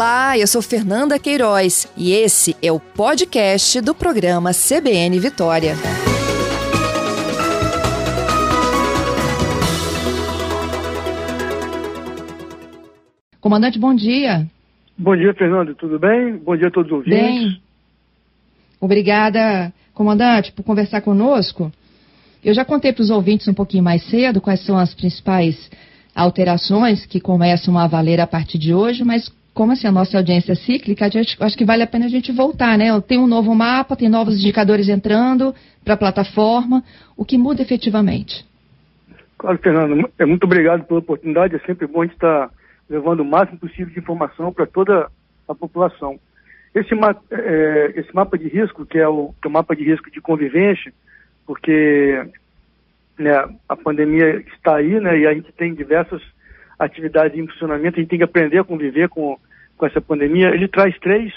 Olá, eu sou Fernanda Queiroz e esse é o podcast do programa CBN Vitória. Comandante, bom dia. Bom dia, Fernando. Tudo bem? Bom dia a todos os ouvintes. Bem. Obrigada, comandante, por conversar conosco. Eu já contei para os ouvintes um pouquinho mais cedo quais são as principais alterações que começam a valer a partir de hoje, mas como assim a nossa audiência é cíclica, acho que vale a pena a gente voltar, né? Tem um novo mapa, tem novos indicadores entrando para a plataforma. O que muda efetivamente? Claro, Fernando, é muito obrigado pela oportunidade. É sempre bom a gente estar tá levando o máximo possível de informação para toda a população. Esse, é, esse, mapa de risco, que é, o, que é o mapa de risco de convivência, porque né, a pandemia está aí, né, e a gente tem diversas atividades em funcionamento, a gente tem que aprender a conviver com, com essa pandemia. Ele traz três,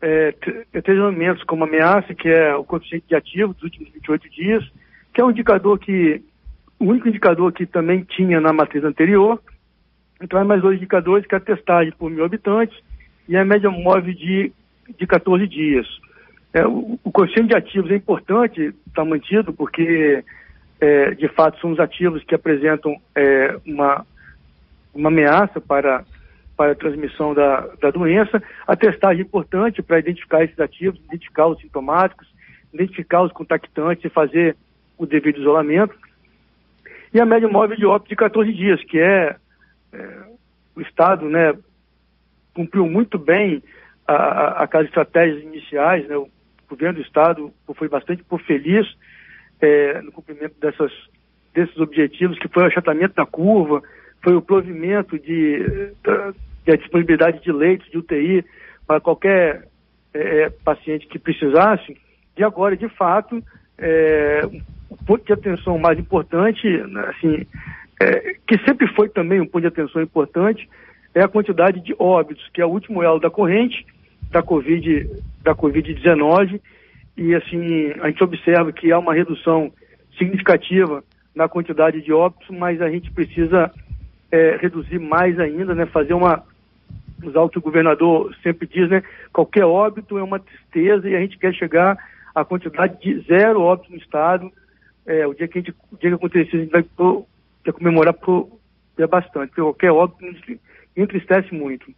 é, três elementos como ameaça, que é o coeficiente de ativo dos últimos 28 dias, que é um indicador que, o único indicador que também tinha na matriz anterior, então, mais dois indicadores, que é a testagem por mil habitantes e a média móvel de, de 14 dias. É, o, o coeficiente de ativos é importante estar tá mantido, porque, é, de fato, são os ativos que apresentam é, uma, uma ameaça para, para a transmissão da, da doença. A testagem é importante para identificar esses ativos, identificar os sintomáticos, identificar os contactantes e fazer o devido isolamento. E a média móvel de óbito de 14 dias, que é é, o Estado né, cumpriu muito bem aquelas estratégias iniciais, né, o governo do Estado foi bastante por feliz é, no cumprimento dessas, desses objetivos, que foi o achatamento da curva, foi o provimento de, de, disponibilidade de leitos de UTI para qualquer é, é, paciente que precisasse. E agora, de fato, é, o ponto de atenção mais importante, assim, é, que sempre foi também um ponto de atenção importante, é a quantidade de óbitos, que é o último elo da corrente da Covid, da Covid-19, e assim, a gente observa que há uma redução significativa na quantidade de óbitos, mas a gente precisa é, reduzir mais ainda, né, fazer uma, usar o que o governador sempre diz, né, qualquer óbito é uma tristeza e a gente quer chegar à quantidade de zero óbitos no estado, é, o dia que a gente, o dia que acontecer, a gente vai é comemorar por, é bastante, porque qualquer óbito entristece muito.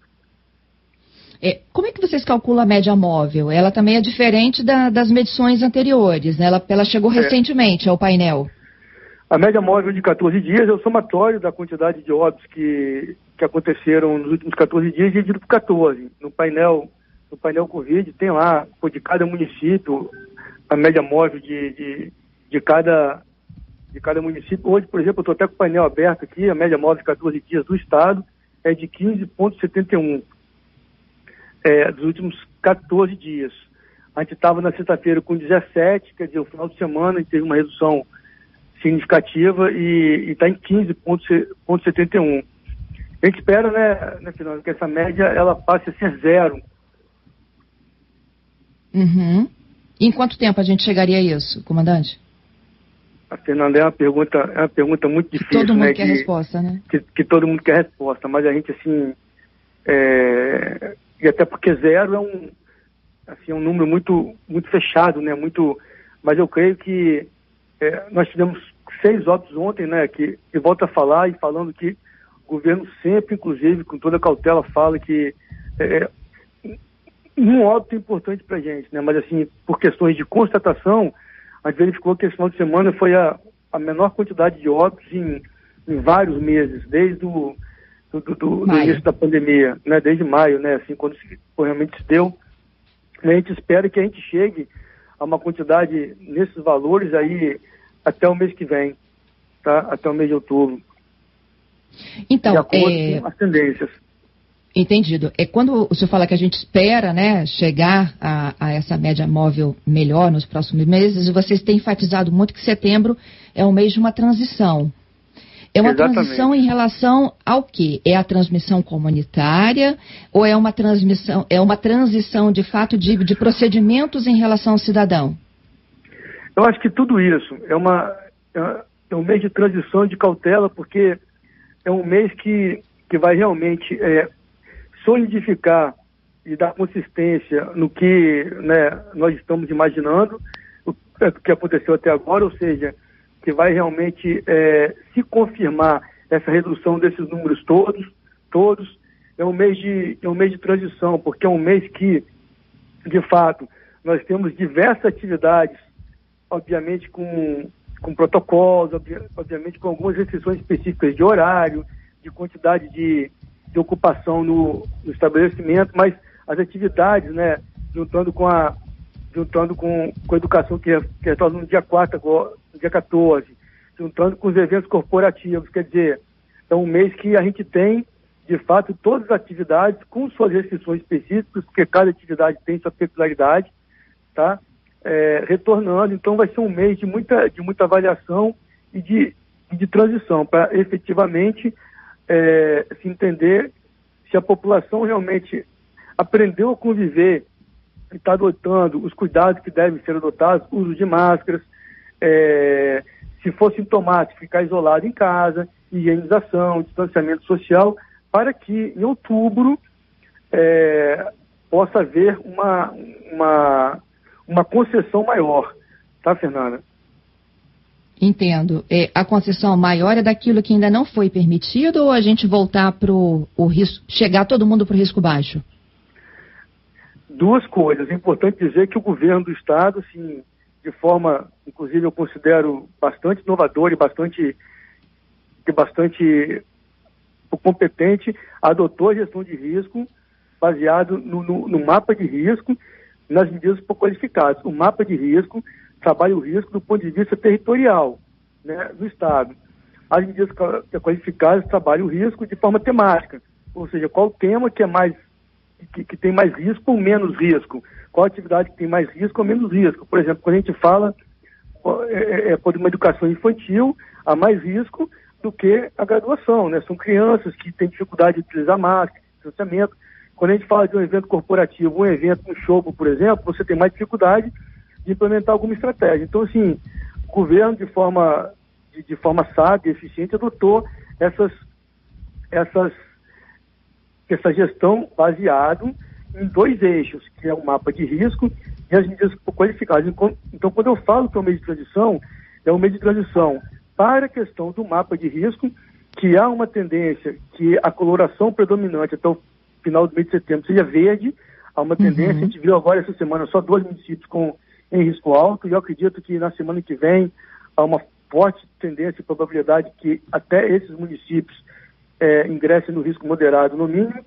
É, como é que vocês calculam a média móvel? Ela também é diferente da, das medições anteriores, né? Ela, ela chegou é. recentemente ao painel. A média móvel de 14 dias é o somatório da quantidade de óbitos que, que aconteceram nos últimos 14 dias dividido por 14. No painel, no painel Covid tem lá, por de cada município, a média móvel de, de, de cada de cada município. Hoje, por exemplo, eu estou até com o painel aberto aqui, a média móvel de 14 dias do estado é de 15,71 é, dos últimos 14 dias. A gente estava na sexta-feira com 17, quer dizer, o final de semana a gente teve uma redução significativa e está em 15,71. A gente espera, né, né Fernando, que essa média ela passe a ser zero. Uhum. Em quanto tempo a gente chegaria a isso, comandante? A Fernanda é uma pergunta, é uma pergunta muito difícil. Todo mundo né, quer que, resposta, né? Que, que, todo mundo quer resposta, mas a gente assim. É, e até porque zero é um, assim, é um número muito, muito fechado, né? Muito, mas eu creio que é, nós tivemos seis óbitos ontem, né? Que, que volta a falar e falando que governo sempre, inclusive, com toda cautela, fala que é, um óbito é importante para a gente, né? Mas assim, por questões de constatação, a gente verificou que esse final de semana foi a, a menor quantidade de óbitos em, em vários meses, desde o do, do, do, do início da pandemia, né? desde maio, né? assim, quando se, realmente se deu. A gente espera que a gente chegue a uma quantidade nesses valores aí até o mês que vem, tá? até o mês de outubro. Então, de acordo é... com as tendências. Entendido. É quando o senhor fala que a gente espera né, chegar a, a, essa média móvel melhor nos próximos meses, e vocês têm enfatizado muito que setembro é um mês de uma transição. É uma Exatamente. transição em relação ao quê? É a transmissão comunitária ou é uma transmissão, é uma transição de fato de, de procedimentos em relação ao cidadão? Eu acho que tudo isso é uma é, é um mês de transição de cautela porque é um mês que, que vai realmente é, solidificar e dar consistência no que né, nós estamos imaginando, o que aconteceu até agora, ou seja, que vai realmente é, se confirmar essa redução desses números todos, todos. É um mês de, é um mês de transição, porque é um mês que, de fato, nós temos diversas atividades, obviamente com, com protocolos, obviamente com algumas restrições específicas de horário, de quantidade de, de ocupação no, no estabelecimento, mas as atividades, né, juntando com a juntando com, com a educação que, que retorna no dia 4, no dia 14, juntando com os eventos corporativos, quer dizer, é um mês que a gente tem, de fato, todas as atividades com suas restrições específicas, porque cada atividade tem sua peculiaridade, tá? É, retornando, então vai ser um mês de muita, de muita avaliação e de, de transição, para efetivamente é, se entender se a população realmente aprendeu a conviver e está adotando os cuidados que devem ser adotados, uso de máscaras, é, se for sintomático, ficar isolado em casa, higienização, distanciamento social, para que em outubro é, possa haver uma, uma, uma concessão maior. Tá, Fernanda? Entendo. É, a concessão maior é daquilo que ainda não foi permitido ou a gente voltar para o risco, chegar todo mundo para o risco baixo? Duas coisas. É importante dizer que o governo do estado, assim, de forma, inclusive eu considero bastante inovadora e bastante, bastante competente, adotou a gestão de risco baseado no, no, no mapa de risco, nas medidas qualificadas. O mapa de risco trabalha o risco do ponto de vista territorial né, do Estado. As medidas qualificadas trabalham o risco de forma temática, ou seja, qual tema que é mais que, que, tem mais risco ou menos risco, qual atividade que tem mais risco ou menos risco. Por exemplo, quando a gente fala é, é, é por uma educação infantil, há mais risco do que a graduação, né? São crianças que têm dificuldade de utilizar máscara, distanciamento. Quando a gente fala de um evento corporativo, um evento, um show, por exemplo, você tem mais dificuldade de implementar alguma estratégia. Então, assim, o governo, de forma, de, de forma sábia e eficiente, adotou essas, essas, essa gestão baseado em dois eixos, que é o mapa de risco e as medidas qualificadas. Então, quando eu falo que é um mês de transição, é um mês de transição para a questão do mapa de risco, que há uma tendência que a coloração predominante até o final do mês de setembro seja verde, há uma tendência, uhum. a gente viu agora essa semana só dois municípios com em risco alto, e eu acredito que na semana que vem há uma forte tendência e probabilidade que até esses municípios é, ingressem no risco moderado no mínimo,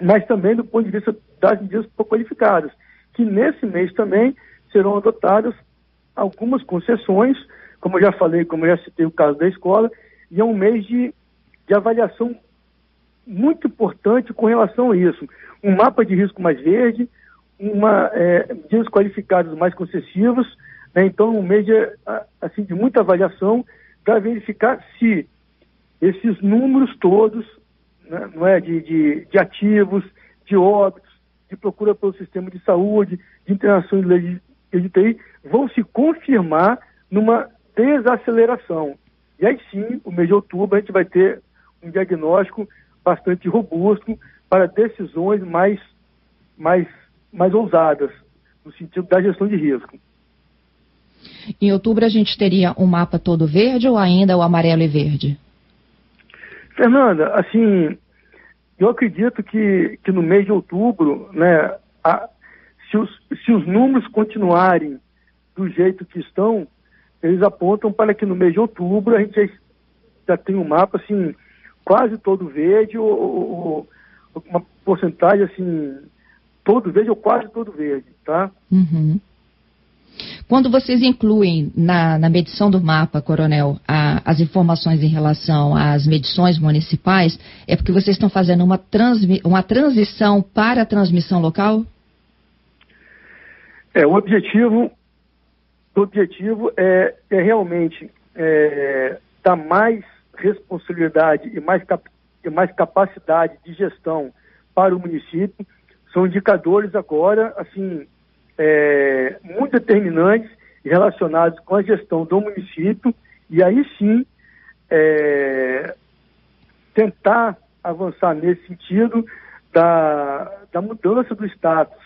mas também do ponto de vista das medidas qualificadas, que nesse mês também serão adotadas algumas concessões, como eu já falei, como eu já citei o caso da escola, e é um mês de, de avaliação muito importante com relação a isso. Um mapa de risco mais verde, uma, é, medidas qualificadas mais concessivas, né? então um mês de, assim, de muita avaliação para verificar se esses números todos, né, não é, de, de, de, ativos, de óbitos, de procura pelo sistema de saúde, de internação de, de TI, vão se confirmar numa desaceleração. E aí sim, o mês de outubro, a gente vai ter um diagnóstico bastante robusto para decisões mais, mais mais ousadas, no sentido da gestão de risco. Em outubro a gente teria um mapa todo verde ou ainda o amarelo e verde? Fernanda, assim, eu acredito que, que no mês de outubro, né, a, se, os, se os números continuarem do jeito que estão, eles apontam para que no mês de outubro a gente já, já tem um mapa assim quase todo verde ou, ou, ou uma porcentagem assim todo verde ou quase todo verde, tá? Uhum. Quando vocês incluem na, na, medição do mapa, Coronel, a, as informações em relação às medições municipais, é porque vocês estão fazendo uma, transmi, uma transição para a transmissão local? É, o objetivo, o objetivo é, é realmente é, dar mais responsabilidade e mais, cap, e mais capacidade de gestão para o município. São indicadores agora, assim, é, muito determinantes relacionados com a gestão do município. E aí sim é, tentar avançar nesse sentido da, da mudança do status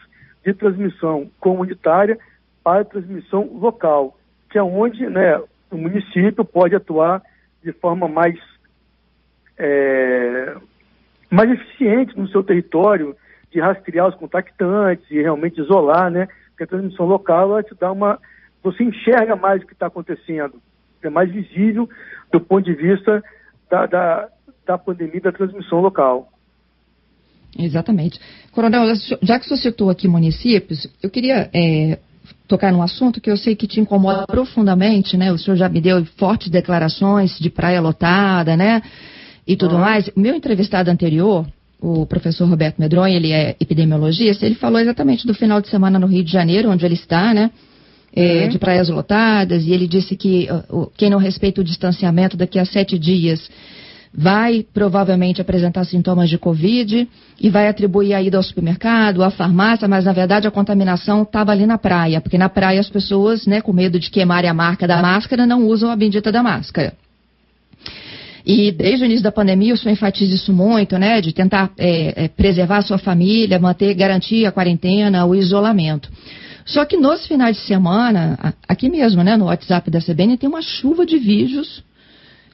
de transmissão comunitária para transmissão local, que é onde né, o município pode atuar de forma mais, é, mais eficiente no seu território, de rastrear os contactantes e realmente isolar, né? Porque a transmissão local ela te dá uma. Você enxerga mais o que está acontecendo, é mais visível do ponto de vista da, da, da pandemia da transmissão local. Exatamente. Coronel, já que você citou aqui municípios, eu queria é, tocar num assunto que eu sei que te incomoda profundamente, né? O senhor já me deu fortes declarações de praia lotada, né? E tudo uhum. mais. O meu entrevistado anterior, o professor Roberto Medronha, ele é epidemiologista, ele falou exatamente do final de semana no Rio de Janeiro, onde ele está, né? É, uhum. De praias lotadas, e ele disse que uh, quem não respeita o distanciamento daqui a sete dias vai provavelmente apresentar sintomas de Covid e vai atribuir a ida ao supermercado, à farmácia, mas na verdade a contaminação estava ali na praia, porque na praia as pessoas, né, com medo de queimarem a marca da máscara, não usam a bendita da máscara. E desde o início da pandemia, o senhor enfatiza isso muito, né? De tentar é, é, preservar a sua família, manter, garantir a quarentena, o isolamento. Só que nos finais de semana, aqui mesmo, né, no WhatsApp da CBN, tem uma chuva de vídeos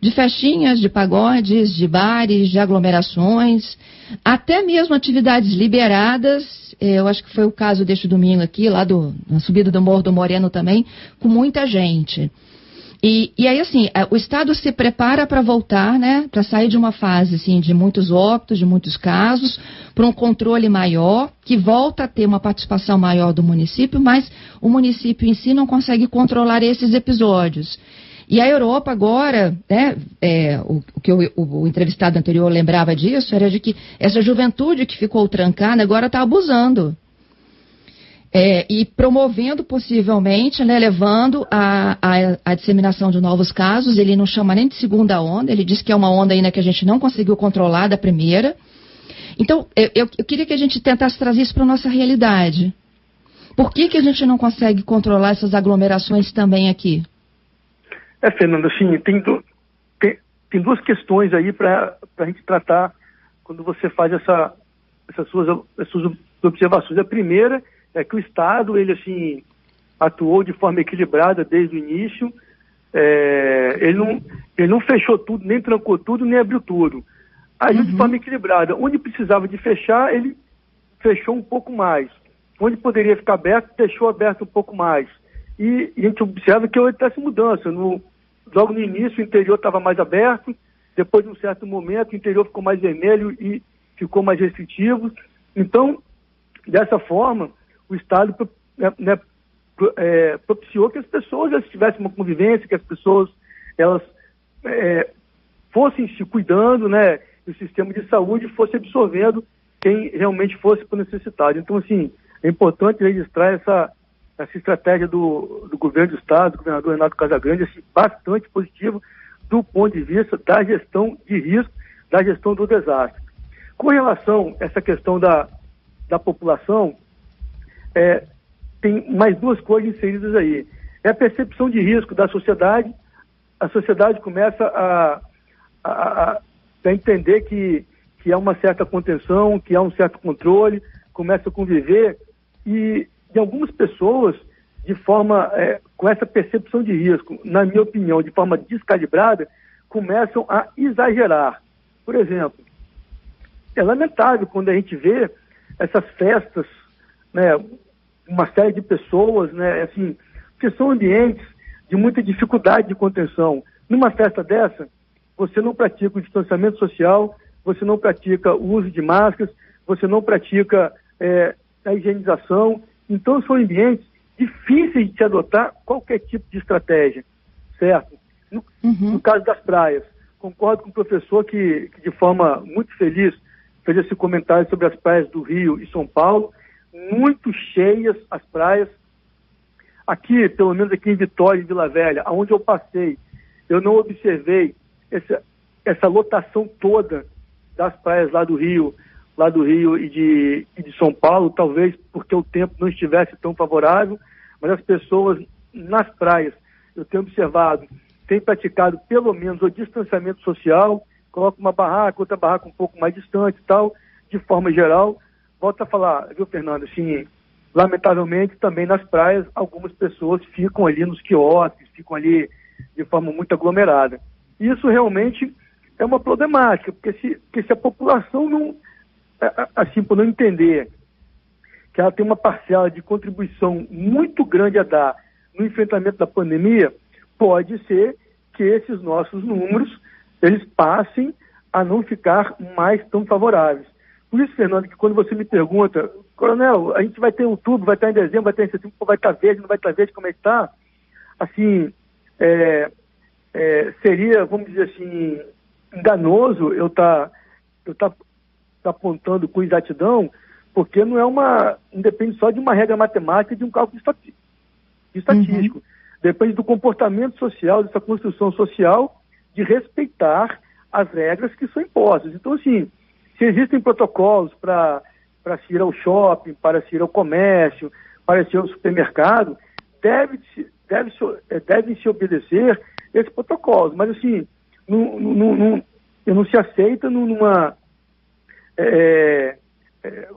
de festinhas, de pagodes, de bares, de aglomerações, até mesmo atividades liberadas. Eh, eu acho que foi o caso deste domingo aqui, lá do, na subida do Morro do Moreno também, com muita gente. E, e, aí, assim, eh, o Estado se prepara para voltar, né, para sair de uma fase, assim, de muitos óbitos, de muitos casos, para um controle maior, que volta a ter uma participação maior do município, mas o município em si não consegue controlar esses episódios. E a Europa agora, né, é, o, o, que o, o, entrevistado anterior lembrava disso, era de que essa juventude que ficou trancada agora está abusando. É, e promovendo possivelmente, né, levando a, a, a, disseminação de novos casos. Ele não chama nem de segunda onda, ele diz que é uma onda ainda que a gente não conseguiu controlar da primeira. Então, eu, eu, eu queria que a gente tentasse trazer isso para a nossa realidade. Por que, que a gente não consegue controlar essas aglomerações também aqui? É, Fernando, assim, tem, tem, tem duas questões aí para a gente tratar quando você faz essa, essas, suas, essas suas observações. A primeira é que o Estado, ele assim, atuou de forma equilibrada desde o início, é, ele, não, ele não fechou tudo, nem trancou tudo, nem abriu tudo. Agiu uhum. de forma equilibrada. Onde precisava de fechar, ele fechou um pouco mais. Onde poderia ficar aberto, deixou aberto um pouco mais. E, e a gente observa que houve essa mudança. No, logo no início o interior estava mais aberto, depois de um certo momento o interior ficou mais vermelho e ficou mais restritivo. Então, dessa forma, o Estado né, né, é, propiciou que as pessoas elas tivessem uma convivência, que as pessoas elas é, fossem se cuidando, né, e o sistema de saúde fosse absorvendo quem realmente fosse por necessidade. Então, assim, é importante registrar essa, essa estratégia do, do governo do Estado, do governador Renato Casagrande, assim, bastante positivo do ponto de vista da gestão de risco, da gestão do desastre. Com relação a essa questão da, da população, é, tem mais duas coisas inseridas aí. É a percepção de risco da sociedade, a sociedade começa a, a, a entender que, que há uma certa contenção, que há um certo controle, começa a conviver e de algumas pessoas, de forma, é, com essa percepção de risco, na minha opinião, de forma descalibrada, começam a exagerar. Por exemplo, é lamentável quando a gente vê essas festas, né, uma série de pessoas, né, assim, que são ambientes de muita dificuldade de contenção. Numa festa dessa, você não pratica o distanciamento social, você não pratica o uso de máscaras, você não pratica é, a higienização, então, são ambientes difíceis de se adotar qualquer tipo de estratégia, certo? No, uhum. no caso das praias, concordo com o professor que, que, de forma muito feliz, fez esse comentário sobre as praias do Rio e São Paulo, muito cheias as praias. Aqui, pelo menos aqui em Vitória, em Vila Velha, onde eu passei, eu não observei essa, essa lotação toda das praias lá do Rio, lá do Rio e de, e de São Paulo, talvez porque o tempo não estivesse tão favorável, mas as pessoas nas praias, eu tenho observado, têm praticado pelo menos o distanciamento social, coloca uma barraca, outra barraca um pouco mais distante e tal, de forma geral, volto a falar, viu, Fernando, assim, lamentavelmente também nas praias algumas pessoas ficam ali nos quiosques, ficam ali de forma muito aglomerada. Isso realmente é uma problemática, porque se, porque se a população não, assim, por não entender que ela tem uma parcela de contribuição muito grande a dar no enfrentamento da pandemia, pode ser que esses nossos números eles passem a não ficar mais tão favoráveis. Por isso, Fernando, que quando você me pergunta, Coronel, a gente vai ter outubro, vai estar em dezembro, vai ter em setembro, vai estar verde, não vai estar verde, como é que está? Assim, é, é, seria, vamos dizer assim, enganoso eu estar tá, eu tá, tá apontando com exatidão, porque não é uma, não depende só de uma regra matemática de um cálculo estatístico. Uhum. Depende do comportamento social, dessa construção social, de respeitar as regras que são impostas. Então, assim, se existem protocolos para se ir ao shopping, para se ir ao comércio, para se ir ao supermercado, deve -se, é, deve -se obedecer esses protocolos. Mas, assim, não, não, não, não se aceita numa. É, é,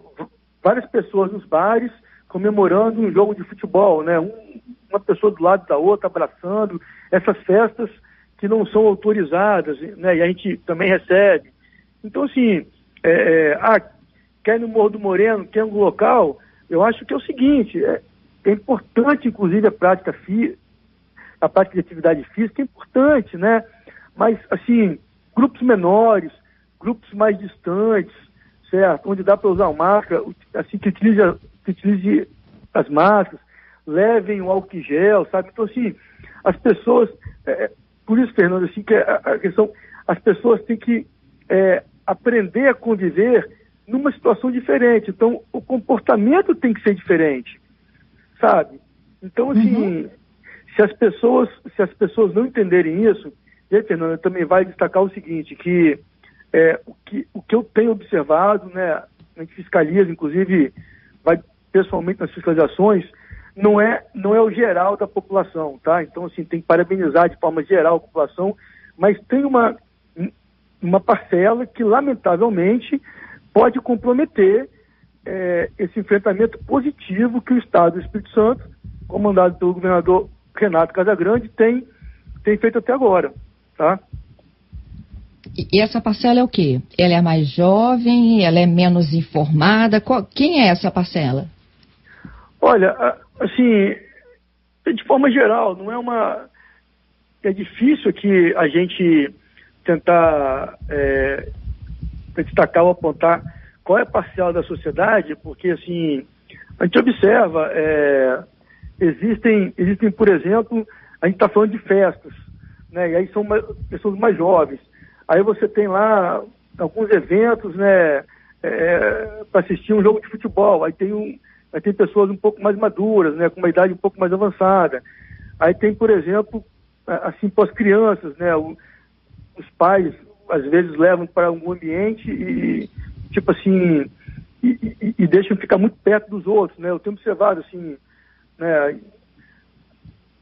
várias pessoas nos bares comemorando um jogo de futebol, né? Um, uma pessoa do lado da outra abraçando, essas festas que não são autorizadas, né? E a gente também recebe. Então, assim, é, é, ah, quer no Morro do Moreno, quer no local, eu acho que é o seguinte, é, é importante, inclusive, a prática física, a prática de atividade física é importante, né? Mas, assim, grupos menores, grupos mais distantes, certo? Onde dá para usar máscara, assim, que utilize, que utilize as máscaras, levem o álcool gel, sabe? Então, assim, as pessoas, é, é, por isso, Fernando, assim, que a, a, questão, as pessoas têm que é, aprender a conviver numa situação diferente. Então, o comportamento tem que ser diferente, sabe? Então, assim, uhum. se as pessoas, se as pessoas não entenderem isso, e aí, Fernanda, também vai destacar o seguinte, que, é, o, que o que eu tenho observado, né, a gente fiscaliza, inclusive, vai pessoalmente nas fiscalizações, não é, não é o geral da população, tá? Então, assim, tem que parabenizar de forma geral a população, mas tem uma, uma parcela que, lamentavelmente, pode comprometer é, esse enfrentamento positivo que o Estado do Espírito Santo, comandado pelo governador Renato Casagrande, tem, tem feito até agora tá? E essa parcela é o quê? Ela é mais jovem, ela é menos informada? Qual, quem é essa parcela? Olha, assim, de forma geral, não é uma. É difícil aqui a gente tentar é, destacar ou apontar qual é a parcela da sociedade, porque assim, a gente observa, é, existem, existem, por exemplo, a gente está falando de festas né? E aí são pessoas mais jovens. Aí você tem lá alguns eventos, né? É, para assistir um jogo de futebol. Aí tem, um, aí tem pessoas um pouco mais maduras, né? Com uma idade um pouco mais avançada. Aí tem, por exemplo, assim, para as crianças, né? O, os pais às vezes levam para algum ambiente e, tipo assim, e, e, e, deixam ficar muito perto dos outros, né? Eu tenho observado, assim, né?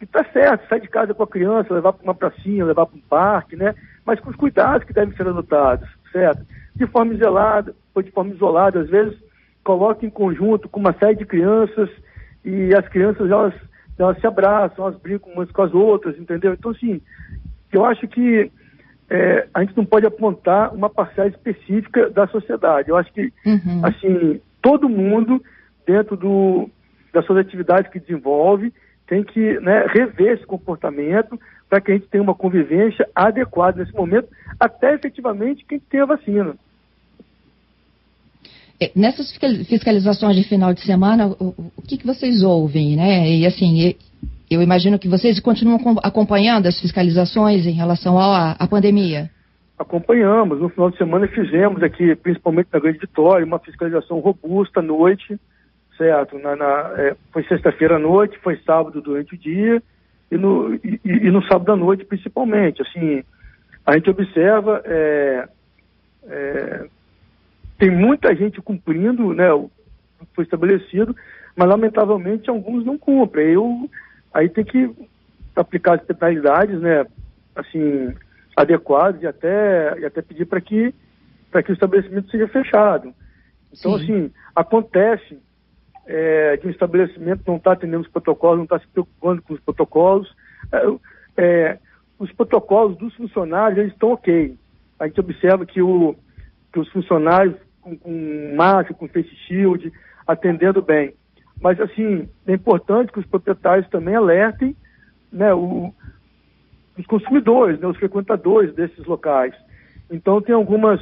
que está certo, sai de casa com a criança, levar para uma pracinha, levar para um parque, né? Mas com os cuidados que devem ser adotados, certo? De forma isolada, ou de forma isolada, às vezes coloca em conjunto com uma série de crianças e as crianças elas, elas se abraçam, elas brincam umas com as outras, entendeu? Então, assim, eu acho que é, a gente não pode apontar uma parcela específica da sociedade. Eu acho que, uhum. assim, todo mundo, dentro do, das suas atividades que desenvolve, tem que né, rever esse comportamento para que a gente tenha uma convivência adequada nesse momento, até efetivamente quem tem a vacina. É, nessas fiscalizações de final de semana, o, o que, que vocês ouvem, né? E assim, eu imagino que vocês continuam acompanhando as fiscalizações em relação à, à pandemia. Acompanhamos. No final de semana fizemos aqui, principalmente na Grande Vitória, uma fiscalização robusta à noite, certo? Na, na é, foi sexta-feira à noite, foi sábado durante o dia e no, e, e, no sábado à noite principalmente. Assim, a gente observa, é, é, tem muita gente cumprindo né, o que foi estabelecido, mas lamentavelmente alguns não cumprem. Eu, aí tem que aplicar as penalidades, né, assim, adequadas e até, e até pedir para que, que o estabelecimento seja fechado. Então, Sim. assim, acontece é, de um estabelecimento não estar tá atendendo os protocolos, não estar tá se preocupando com os protocolos. É, é, os protocolos dos funcionários, eles estão ok. A gente observa que, o, que os funcionários com, com máscara, com face shield, atendendo bem. Mas, assim, é importante que os proprietários também alertem né, o, os consumidores, né, os frequentadores desses locais. Então, tem algumas,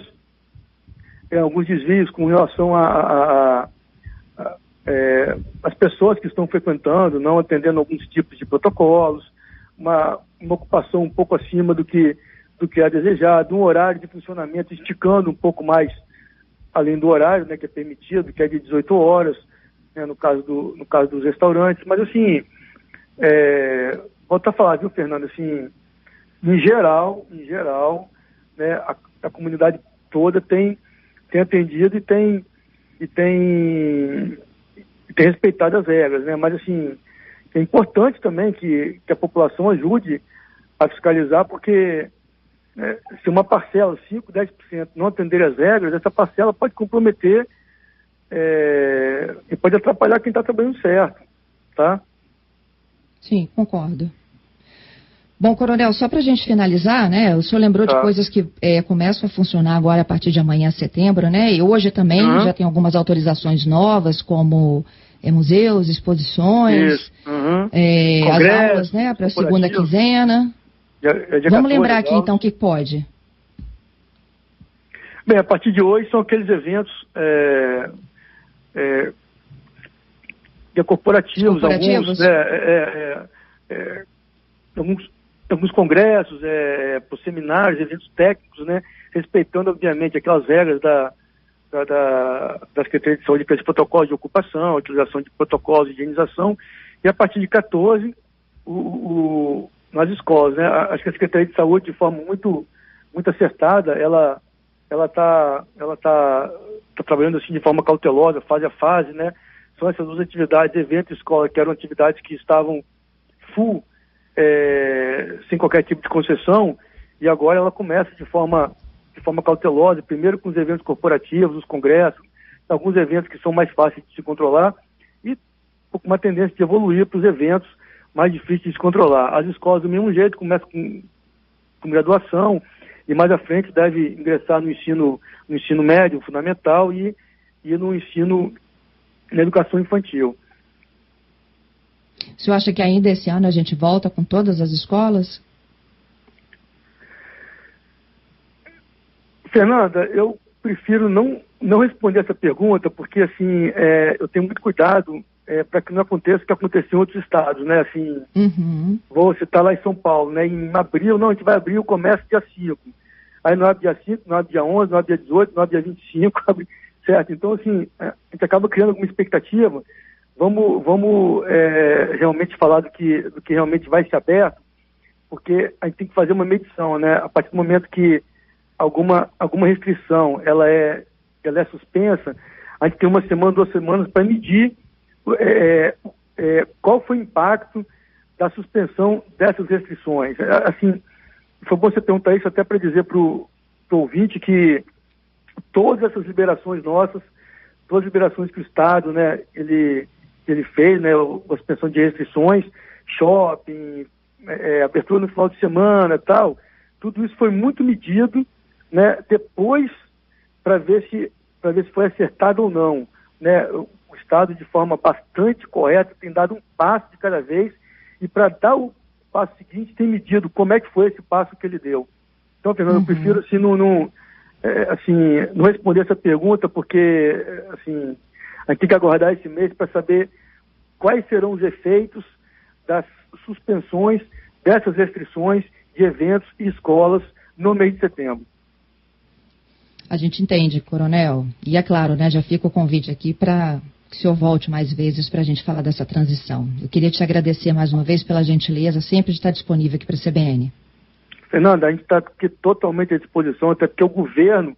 é, alguns desvios com relação a, a é, as pessoas que estão frequentando, não atendendo alguns tipos de protocolos, uma, uma ocupação um pouco acima do que, do que é desejado, um horário de funcionamento esticando um pouco mais além do horário, né, que é permitido, que é de 18 horas, né, no, caso do, no caso dos restaurantes. Mas, assim, é, volto a falar, viu, Fernando, assim, em geral, em geral, né, a, a comunidade toda tem, tem atendido e tem, e tem, tem respeitado as regras, né? Mas, assim, é importante também que, que a população ajude a fiscalizar, porque né, se uma parcela, 5, 10%, não atender as regras, essa parcela pode comprometer é, e pode atrapalhar quem está trabalhando certo, tá? Sim, concordo. Bom, Coronel, só para a gente finalizar, né? O senhor lembrou tá. de coisas que é, começam a funcionar agora a partir de amanhã, setembro, né? E hoje também uhum. já tem algumas autorizações novas, como é, museus, exposições, uhum. é, as aulas, né? Para a segunda quinzena. É Vamos lembrar aqui, então, o que pode. Bem, a partir de hoje são aqueles eventos é, é, corporativos, corporativos, alguns, né, é, é, é, alguns, alguns congressos, é, seminários, eventos técnicos, né, respeitando, obviamente, aquelas regras da, da, da, da Secretaria de Saúde, esse protocolo de ocupação, utilização de protocolos de higienização, e a partir de 14, o, o, nas escolas, né, acho que a Secretaria de Saúde, de forma muito, muito acertada, ela ela está ela tá, tá trabalhando assim de forma cautelosa, fase a fase, né, são essas duas atividades, evento e escola, que eram atividades que estavam full, é, sem qualquer tipo de concessão, e agora ela começa de forma, de forma cautelosa, primeiro com os eventos corporativos, os congressos, alguns eventos que são mais fáceis de se controlar, e com uma tendência de evoluir para os eventos mais difíceis de se controlar. As escolas, do mesmo jeito, começam com, com graduação, e mais à frente deve ingressar no ensino, no ensino médio, fundamental, e, e no ensino na educação infantil. O senhor acha que ainda esse ano a gente volta com todas as escolas? Fernanda, eu prefiro não, não responder essa pergunta, porque assim, é, eu tenho muito cuidado é, para que não aconteça o que aconteceu em outros estados, né? Assim, uhum. vou citar lá em São Paulo, né? Em abril, não, a gente vai abrir o comércio dia 5. Aí não abre dia 5, não abre dia 11, não abre dia 18, não abre dia 25, abre certo? Então, assim, é, a gente acaba criando alguma expectativa. Vamos, vamos é, realmente falar do que, do que realmente vai ser aberto, porque a gente tem que fazer uma medição, né? A partir do momento que alguma, alguma restrição ela é, ela é suspensa, a gente tem uma semana, duas semanas para medir é, é, qual foi o impacto da suspensão dessas restrições. É, assim, foi bom você perguntar isso até para dizer para o ouvinte que todas essas liberações nossas, todas as liberações que o Estado, né, ele, ele fez, né, a suspensão de restrições, shopping, é, é, abertura no final de semana tal, tudo isso foi muito medido, né, depois para ver se para ver se foi acertado ou não, né, o Estado de forma bastante correta tem dado um passo de cada vez e para dar o passo seguinte tem medido como é que foi esse passo que ele deu. Então, Fernando, uhum. eu prefiro assim não, não é, assim, não responder essa pergunta porque, assim, a gente tem que aguardar esse mês para saber quais serão os efeitos das suspensões dessas restrições de eventos e escolas no mês de setembro. A gente entende, Coronel. E é claro, né, já fica o convite aqui para que o senhor volte mais vezes para a gente falar dessa transição. Eu queria te agradecer mais uma vez pela gentileza, sempre de estar disponível aqui para a CBN. Fernanda, a gente está aqui totalmente à disposição, até porque o governo,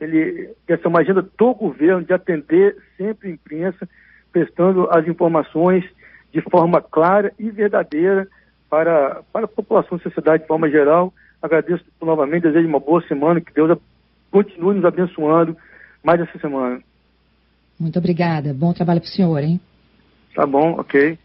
ele, essa é uma agenda do governo de atender sempre a imprensa, prestando as informações de forma clara e verdadeira para, para a população e sociedade de forma geral. Agradeço novamente, desejo uma boa semana, que Deus continue nos abençoando mais essa semana. Muito obrigada. Bom trabalho para o senhor, hein? Tá bom, ok.